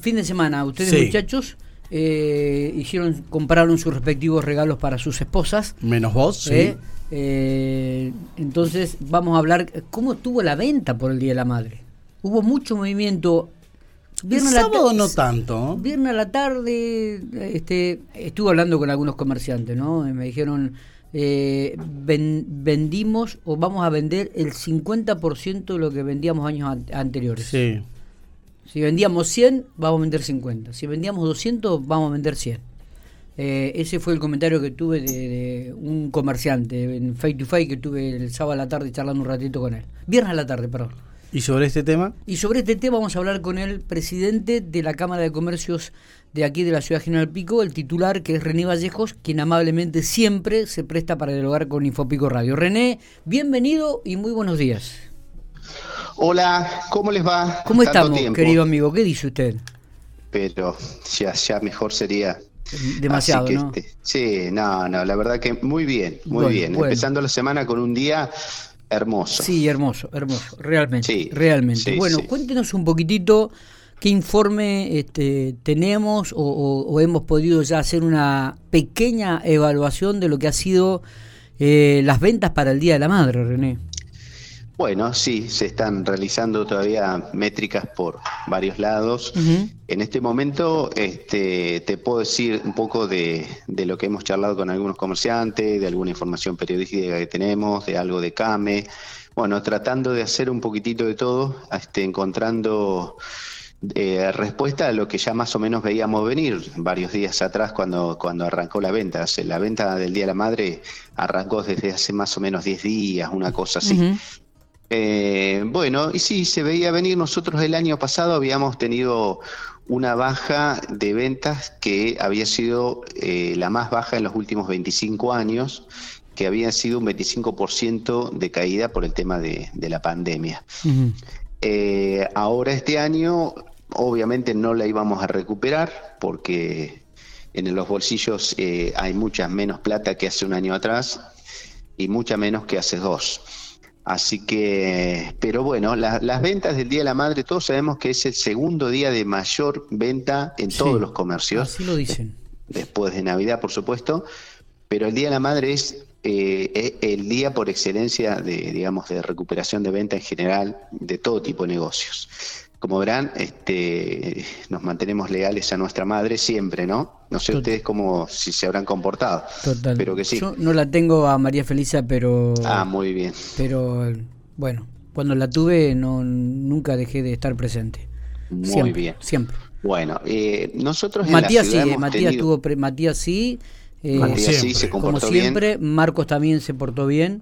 fin de semana, ustedes muchachos eh, hicieron, compraron sus respectivos regalos para sus esposas. Menos vos, sí. ¿eh? Eh, entonces vamos a hablar cómo estuvo la venta por el Día de la Madre. Hubo mucho movimiento. Viernes el sábado no tanto. Viernes a la tarde este, estuve hablando con algunos comerciantes, ¿no? Me dijeron, eh, vendimos o vamos a vender el 50% de lo que vendíamos años anteriores. Sí. Si vendíamos 100, vamos a vender 50. Si vendíamos 200, vamos a vender 100. Eh, ese fue el comentario que tuve de, un comerciante en Face to Face que tuve el sábado a la tarde charlando un ratito con él. Viernes a la tarde, perdón. ¿Y sobre este tema? Y sobre este tema vamos a hablar con el presidente de la Cámara de Comercios de aquí de la ciudad General Pico, el titular que es René Vallejos, quien amablemente siempre se presta para dialogar con Infopico Radio. René, bienvenido y muy buenos días. Hola, ¿cómo les va? ¿Cómo estamos, querido amigo? ¿Qué dice usted? Pero ya, ya mejor sería. Demasiado, ¿no? Este, sí, no, no, la verdad que muy bien, muy bien. Empezando la semana con un día hermoso. Sí, hermoso, hermoso, realmente. Sí, realmente. bueno, cuéntenos un poquitito qué informe este, tenemos o, hemos podido ya hacer una pequeña evaluación de lo que ha sido eh, las ventas para el Día de la Madre, René. Bueno, sí, se están realizando todavía métricas por varios lados. En este momento este, te puedo decir un poco de, de, lo que hemos charlado con algunos comerciantes, de alguna información periodística que tenemos, de algo de CAME. Bueno, tratando de hacer un poquitito de todo, este, encontrando eh, respuesta a lo que ya más o menos veíamos venir varios días atrás cuando, cuando arrancó la venta. La venta del Día de la Madre arrancó desde hace más o menos 10 días, una cosa así. Eh, bueno, y sí, se veía venir. Nosotros el año pasado habíamos tenido una baja de ventas que había sido eh, la más baja en los últimos 25 años, que había sido un 25% de caída por el tema de, la pandemia. Eh, ahora este año, obviamente no la íbamos a recuperar porque en los bolsillos hay mucha menos plata que hace un año atrás y mucha menos que hace dos. Así que, pero bueno, las ventas del Día de la Madre, todos sabemos que es el segundo día de mayor venta en todos los comercios. Así lo dicen. Después de Navidad, por supuesto. Pero el Día de la Madre es eh, el día por excelencia de, digamos, de recuperación de venta en general de todo tipo de negocios como verán, este, nos mantenemos leales a nuestra madre siempre, ¿no? No sé ustedes cómo, si se habrán comportado. Total. Pero que sí. Yo no la tengo a María Felisa, pero... Ah, muy bien. Pero, bueno, cuando la tuve no nunca dejé de estar presente. Muy bien. Siempre. Bueno, eh, nosotros Matías sí, Matías tuvo Matías sí. Eh, Matías sí se comportó Como siempre, Marcos también se portó bien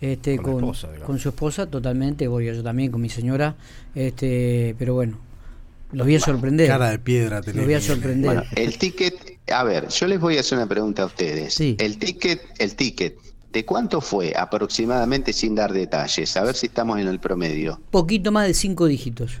este, con, con, su esposa totalmente, voy yo también con mi señora, este, pero bueno, los voy a sorprender. Cara de piedra Los voy a sorprender. el ticket, a ver, yo les voy a hacer una pregunta a ustedes. El ticket, el ticket, ¿de cuánto fue aproximadamente sin dar detalles? A ver si estamos en el promedio. Poquito más de cinco dígitos.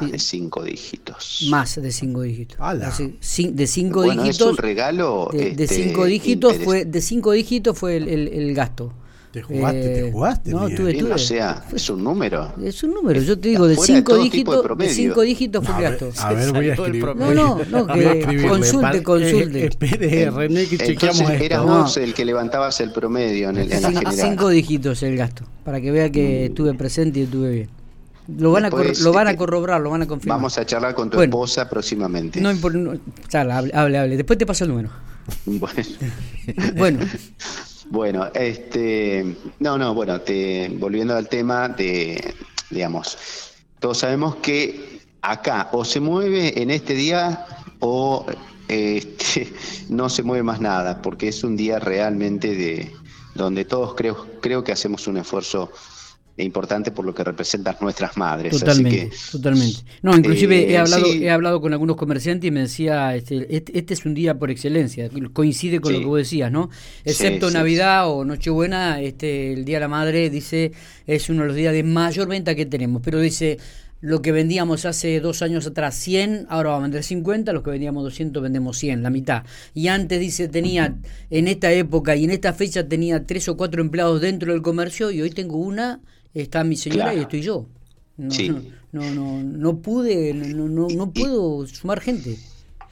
Más de cinco dígitos. Más de cinco dígitos. de cinco bueno, dígitos. Es un regalo. De, este, cinco dígitos fue de cinco dígitos fue el, el, gasto. ¿Te jugaste? ¿Te eh, jugaste? No, tuve, tuve. O sea, es un número. Es un número. Yo te digo, de cinco dígitos, de, cinco dígitos fue el gasto. A ver, voy a escribir. No, no, no, que consulte, consulte. Eh, espere, René, que chequeamos Entonces, eras vos el que levantabas el promedio en el, en general. Cinco dígitos el gasto, para que vea que mm. estuve presente y estuve bien. Lo van, a lo van a eh, corroborar, lo van a confirmar. Vamos a charlar con tu esposa próximamente. No, no hable, hable, Después te paso el número. Bueno. bueno. Bueno, este, no, no, bueno, te, volviendo al tema de, digamos, todos sabemos que acá o se mueve en este día o este, no se mueve más nada, porque es un día realmente de donde todos creo, creo que hacemos un esfuerzo importante por lo que representan nuestras madres. Totalmente, totalmente. No, inclusive he eh, hablado he hablado con algunos comerciantes y me decía, este, este, este es un día por excelencia, coincide con lo que vos decías, ¿no? Excepto Navidad o Nochebuena, este, el Día de la Madre, dice, es uno de los días de mayor venta que tenemos, pero dice, lo que vendíamos hace dos años atrás 100, ahora va a vender 50, los que vendíamos 200 vendemos 100, la mitad. Y antes dice, tenía, en esta época y en esta fecha tenía tres o cuatro empleados dentro del comercio y hoy tengo una está mi señora y estoy yo. no, no, no, no, pude, no, no, no puedo sumar gente.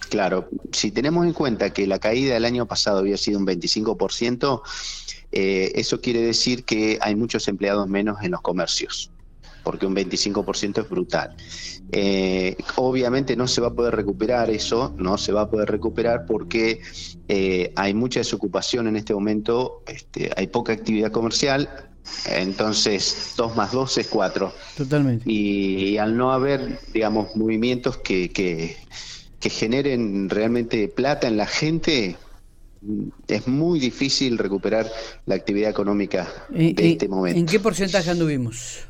Claro, si tenemos en cuenta que la caída del año pasado había sido un 25%, eh, eso quiere decir que hay muchos empleados menos en los comercios porque un 25% es brutal. Eh, obviamente no se va a poder recuperar eso, no se va a poder recuperar porque eh, hay mucha desocupación en este momento, este, hay poca actividad comercial, entonces 2 más 2 es 4. Totalmente. Y, al no haber, digamos, movimientos que, que, que generen realmente plata en la gente, es muy difícil recuperar la actividad económica de este momento. ¿En qué porcentaje anduvimos?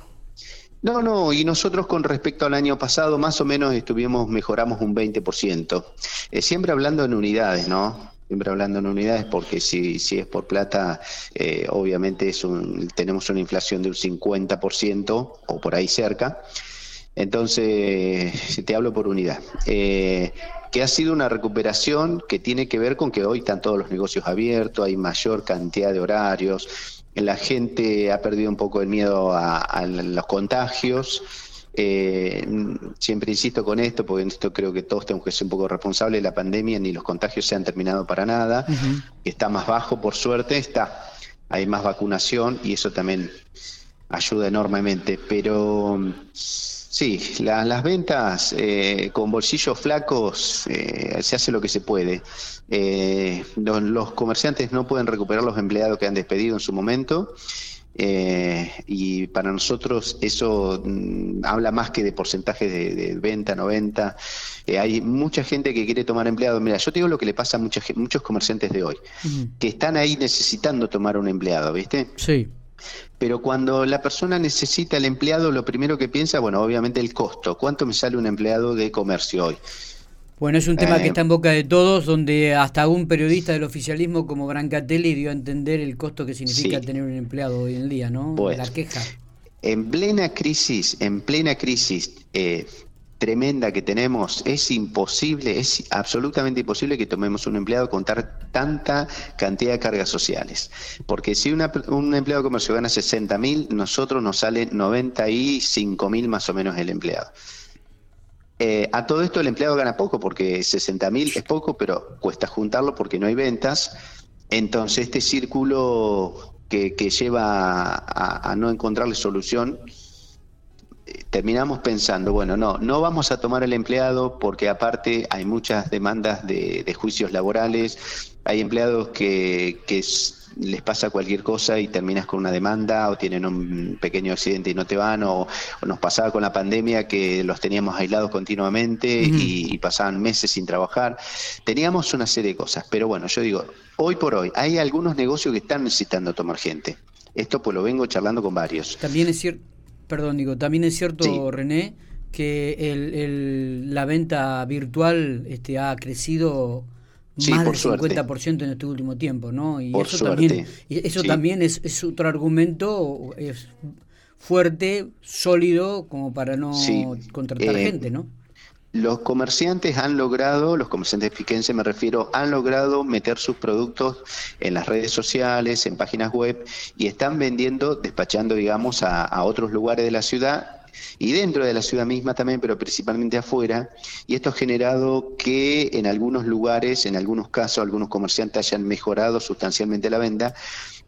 No, no, y nosotros con respecto al año pasado más o menos estuvimos, mejoramos un 20%. Eh, siempre hablando en unidades, ¿no? Siempre hablando en unidades porque si, si es por plata, eh, obviamente es un, tenemos una inflación de un 50% o por ahí cerca. Entonces, si te hablo por unidad. Eh, que ha sido una recuperación que tiene que ver con que hoy están todos los negocios abiertos, hay mayor cantidad de horarios, la gente ha perdido un poco el miedo a, los contagios. Eh, siempre insisto con esto, porque en esto creo que todos tenemos que ser un poco responsables. La pandemia ni los contagios se han terminado para nada. Está más bajo, por suerte, está. Hay más vacunación y eso también ayuda enormemente. Pero Sí, las ventas eh, con bolsillos flacos eh, se hace lo que se puede. Eh, los, comerciantes no pueden recuperar los empleados que han despedido en su momento. Y para nosotros eso mm, habla más que de porcentaje de, venta, no venta. hay mucha gente que quiere tomar empleado. Mira, yo te digo lo que le pasa a muchos, muchos comerciantes de hoy, que están ahí necesitando tomar un empleado, ¿viste? Sí. Pero cuando la persona necesita el empleado, lo primero que piensa, bueno, obviamente el costo. ¿Cuánto me sale un empleado de comercio hoy? Bueno, es un tema que eh, está en boca de todos, donde hasta un periodista del oficialismo como Brancatelli dio a entender el costo que significa tener un empleado hoy en día, ¿no? la queja. En plena crisis, en plena crisis, eh, tremenda que tenemos, es imposible, es absolutamente imposible que tomemos un empleado con tanta cantidad de cargas sociales. Porque si un empleado de comercio gana 60 mil, nosotros nos sale 95 mil más o menos el empleado. Eh, a todo esto el empleado gana poco, porque 60 mil es poco, pero cuesta juntarlo porque no hay ventas. Entonces este círculo que, lleva a no encontrarle solución terminamos pensando, bueno, no, no vamos a tomar el empleado porque aparte hay muchas demandas de, juicios laborales, hay empleados que, les pasa cualquier cosa y terminas con una demanda o tienen un pequeño accidente y no te van, o, nos pasaba con la pandemia que los teníamos aislados continuamente y, pasaban meses sin trabajar. Teníamos una serie de cosas, pero bueno, yo digo, hoy por hoy hay algunos negocios que están necesitando tomar gente. Esto pues lo vengo charlando con varios. También es cierto Perdón, digo, también es cierto, René, que el, la venta virtual este, ha crecido más del 50% en este último tiempo, ¿no? Y eso también, eso también es, es, otro argumento es fuerte, sólido, como para no contratar eh, gente, ¿no? Los comerciantes han logrado, los comerciantes piquenses me refiero, han logrado meter sus productos en las redes sociales, en páginas web y están vendiendo, despachando, digamos, a, otros lugares de la ciudad y dentro de la ciudad misma también, pero principalmente afuera. Y esto ha generado que en algunos lugares, en algunos casos, algunos comerciantes hayan mejorado sustancialmente la venta,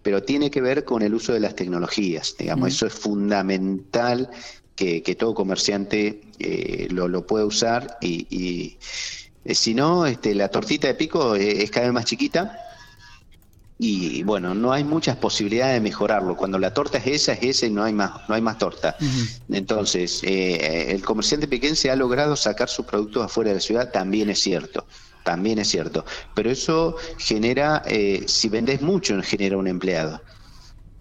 pero tiene que ver con el uso de las tecnologías. Digamos, eso es fundamental que, todo comerciante eh, lo, lo, puede usar y, eh, si no, este, la tortita de pico eh, es cada vez más chiquita y bueno, no hay muchas posibilidades de mejorarlo. Cuando la torta es esa, es esa y no hay más, no hay más torta. Entonces, el comerciante pequeño se ha logrado sacar sus productos afuera de la ciudad, también es cierto. También es cierto. Pero eso genera, si vendes mucho, genera un empleado.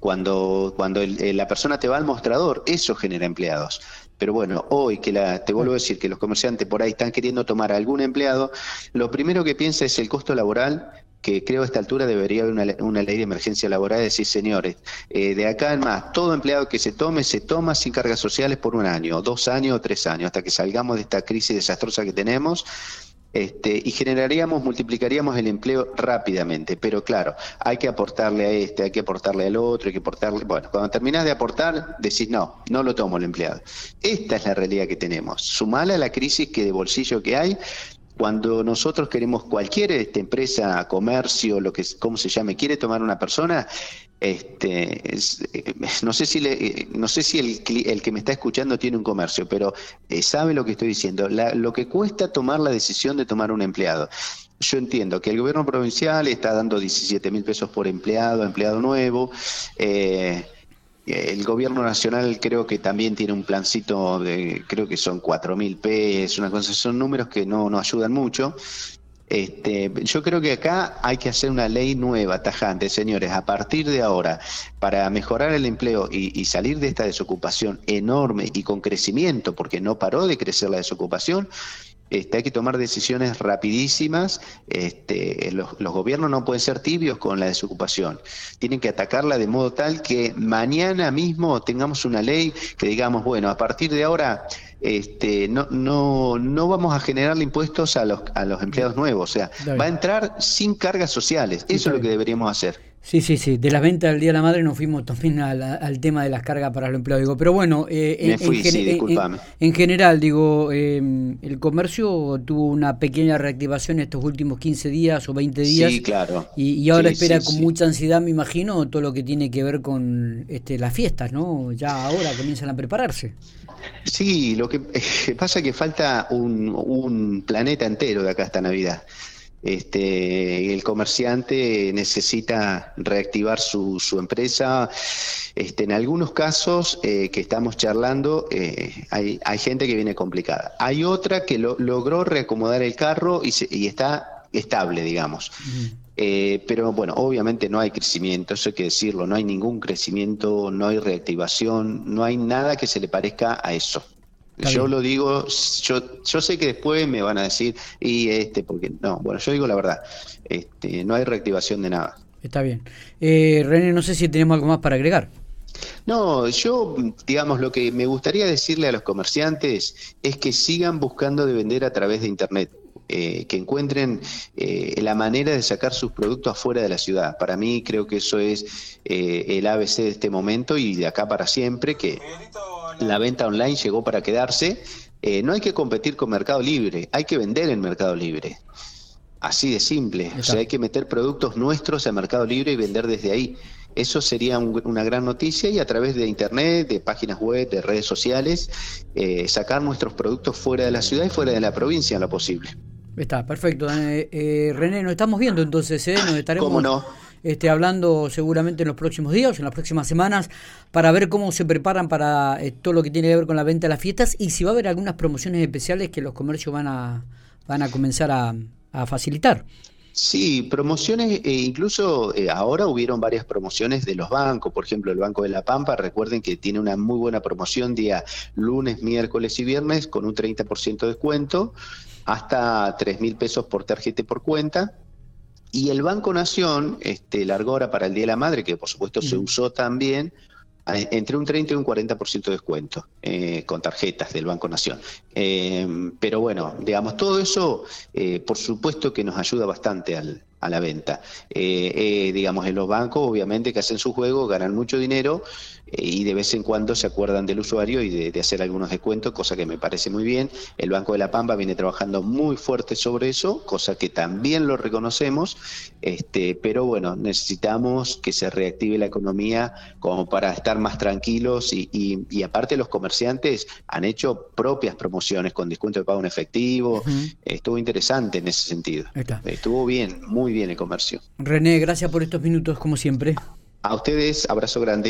Cuando, cuando la persona te va al mostrador, eso genera empleados. Pero bueno, hoy que la, te vuelvo a decir que los comerciantes por ahí están queriendo tomar algún empleado, lo primero que piensa es el costo laboral que creo a esta altura debería haber una, ley de emergencia laboral y decir, señores, eh, de acá en más, todo empleado que se tome, se toma sin cargas sociales por un año, dos años o tres años, hasta que salgamos de esta crisis desastrosa que tenemos, este, y generaríamos, multiplicaríamos el empleo rápidamente. Pero claro, hay que aportarle a este, hay que aportarle al otro, hay que aportarle. Bueno, cuando terminás de aportar, decís no, no lo tomo el empleado. Esta es la realidad que tenemos. Sumala a la crisis que de bolsillo que hay, cuando nosotros queremos cualquier este, empresa, comercio, lo que cómo se llame, quiere tomar una persona, este, eh, no sé si le, no sé si el, que me está escuchando tiene un comercio, pero eh, sabe lo que estoy diciendo. lo que cuesta tomar la decisión de tomar un empleado. Yo entiendo que el gobierno provincial está dando 17 mil pesos por empleado, empleado nuevo. Eh, el gobierno nacional creo que también tiene un plancito de, creo que son cuatro mil pesos, una cosa, son números que no, no ayudan mucho. Este, yo creo que acá hay que hacer una ley nueva, tajante, señores, a partir de ahora, para mejorar el empleo y, y, salir de esta desocupación enorme y con crecimiento, porque no paró de crecer la desocupación, este, hay que tomar decisiones rapidísimas. Este, los, gobiernos no pueden ser tibios con la desocupación. Tienen que atacarla de modo tal que mañana mismo tengamos una ley que digamos, bueno, a partir de ahora este, no, no, no vamos a generarle impuestos a los, a los empleados nuevos. O sea, va a entrar sin cargas sociales. Eso es lo que deberíamos hacer. Sí, sí, sí. De la venta del Día de la Madre nos fuimos también al, tema de las cargas para los empleados. Digo, pero bueno, eh, en, en, general, digo, em, el comercio tuvo una pequeña reactivación estos últimos 15 días o 20 días. Sí, claro. Y, ahora espera con mucha ansiedad, me imagino, todo lo que tiene que ver con este, las fiestas, ¿no? Ya ahora comienzan a prepararse. Sí, lo que pasa es que falta un, un planeta entero de acá esta Navidad este, el comerciante necesita reactivar su, su empresa. Este, en algunos casos eh, que estamos charlando, eh, hay, hay, gente que viene complicada. Hay otra que lo, logró reacomodar el carro y, y está estable, digamos. Eh, pero bueno, obviamente no hay crecimiento, eso hay que decirlo, no hay ningún crecimiento, no hay reactivación, no hay nada que se le parezca a eso yo lo digo, yo, yo sé que después me van a decir, y este, porque no, bueno, yo digo la verdad, este, no hay reactivación de nada. Está bien. Eh, René, no sé si tenemos algo más para agregar. No, yo, digamos, lo que me gustaría decirle a los comerciantes es que sigan buscando de vender a través de Internet. Eh, que encuentren eh, la manera de sacar sus productos afuera de la ciudad. Para mí creo que eso es eh, el ABC de este momento y de acá para siempre, que la venta online llegó para quedarse. no hay que competir con Mercado Libre, hay que vender en Mercado Libre. Así de simple. O sea, hay que meter productos nuestros en Mercado Libre y vender desde ahí. Eso sería una gran noticia y a través de Internet, de páginas web, de redes sociales, sacar nuestros productos fuera de la ciudad y fuera de la provincia en lo posible. Está, perfecto. Eh, eh, René, nos estamos viendo entonces, ¿eh? nos estaremos este, hablando seguramente en los próximos días, en las próximas semanas, para ver cómo se preparan para eh, todo lo que tiene que ver con la venta de las fiestas y si va a haber algunas promociones especiales que los comercios van a, van a comenzar a, facilitar. Sí, promociones, e incluso ahora hubieron varias promociones de los bancos, por ejemplo el Banco de la Pampa, recuerden que tiene una muy buena promoción día lunes, miércoles y viernes con un 30% de descuento hasta 3 mil pesos por tarjeta y por cuenta. Y el Banco Nación este, largó ahora para el Día de la Madre, que por supuesto se usó también, entre un 30 y un 40% de descuento eh, con tarjetas del Banco Nación. Eh, pero bueno, digamos, todo eso, eh, por supuesto que nos ayuda bastante al, a la venta. digamos, en los bancos, obviamente, que hacen su juego, ganan mucho dinero y de vez en cuando se acuerdan del usuario y de, hacer algunos descuentos, cosa que me parece muy bien. El Banco de la Pampa viene trabajando muy fuerte sobre eso, cosa que también lo reconocemos, este, pero bueno, necesitamos que se reactive la economía como para estar más tranquilos y, y, aparte los comerciantes han hecho propias promociones con descuento de pago en efectivo, estuvo interesante en ese sentido. Estuvo bien, muy bien el comercio. René, gracias por estos minutos como siempre. A ustedes, abrazo grande.